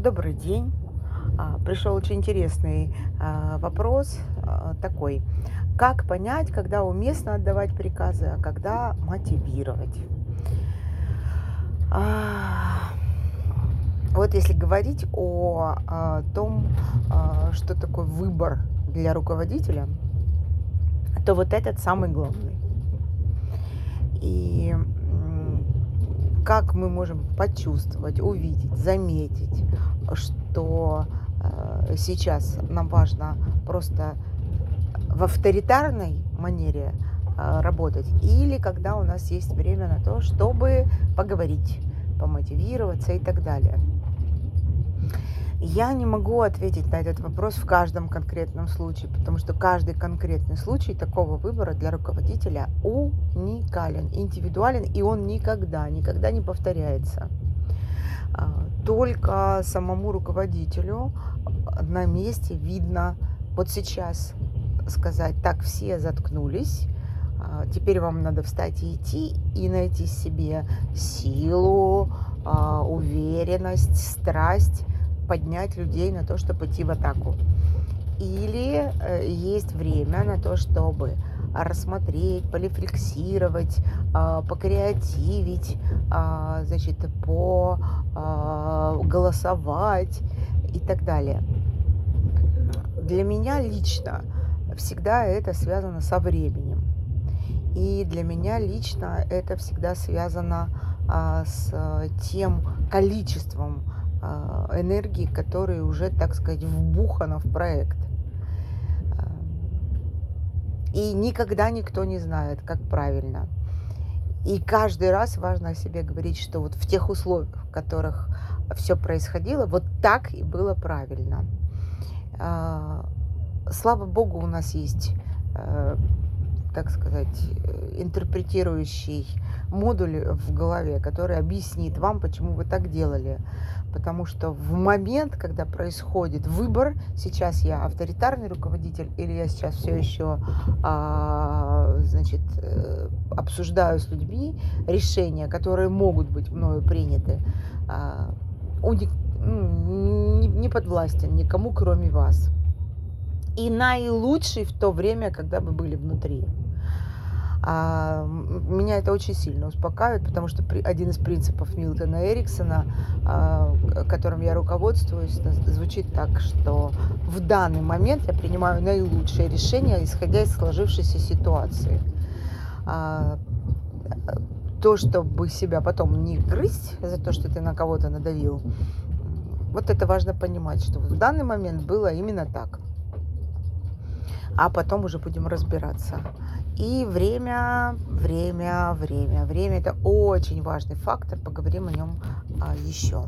Добрый день. А, Пришел очень интересный а, вопрос а, такой. Как понять, когда уместно отдавать приказы, а когда мотивировать? Вот если говорить о том, что такое выбор для руководителя, то вот этот самый главный. И как мы можем почувствовать, увидеть, заметить, что э, сейчас нам важно просто в авторитарной манере э, работать, или когда у нас есть время на то, чтобы поговорить, помотивироваться и так далее. Я не могу ответить на этот вопрос в каждом конкретном случае, потому что каждый конкретный случай такого выбора для руководителя уникален, индивидуален, и он никогда, никогда не повторяется. А, Только самому руководителю на месте видно, вот сейчас сказать, так, все заткнулись, а, теперь вам надо встать и идти, и найти себе силу, а, уверенность, страсть, поднять людей на то, чтобы идти в атаку. Или э, есть время на то, чтобы рассмотреть, полифлексировать, а, покреативить, а, значит, по а, голосовать и так далее. Для меня лично всегда это связано со временем. И для меня лично это всегда связано а, с тем количеством энергии, которая уже, так сказать, вбухана в проект. А, И никогда никто не знает, как правильно. И каждый раз важно о себе говорить, что вот в тех условиях, в которых все происходило, вот так и было правильно. А, Слава богу, у нас есть, э, так сказать, э, интерпретирующий модуль в голове, который объяснит вам, почему вы так делали. Потому что в момент, когда происходит выбор, сейчас я авторитарный руководитель или я сейчас все еще, а, значит, э, обсуждаю с людьми решения, которые могут быть мною приняты, а, уни- ну, не, не подвластен никому, кроме вас. И наилучший в то время, когда мы были внутри. А, меня это очень сильно успокаивает, потому что при- один из принципов Милтона Эриксона, а, которым я руководствуюсь, звучит так, что в данный момент я принимаю наилучшее решение, исходя из сложившейся ситуации. А, то, чтобы себя потом не грызть за то, что ты на кого-то надавил, вот это важно понимать, что в данный момент было именно так а потом уже будем разбираться. И время, время, время. Время– это очень важный фактор, поговорим о нем а, еще.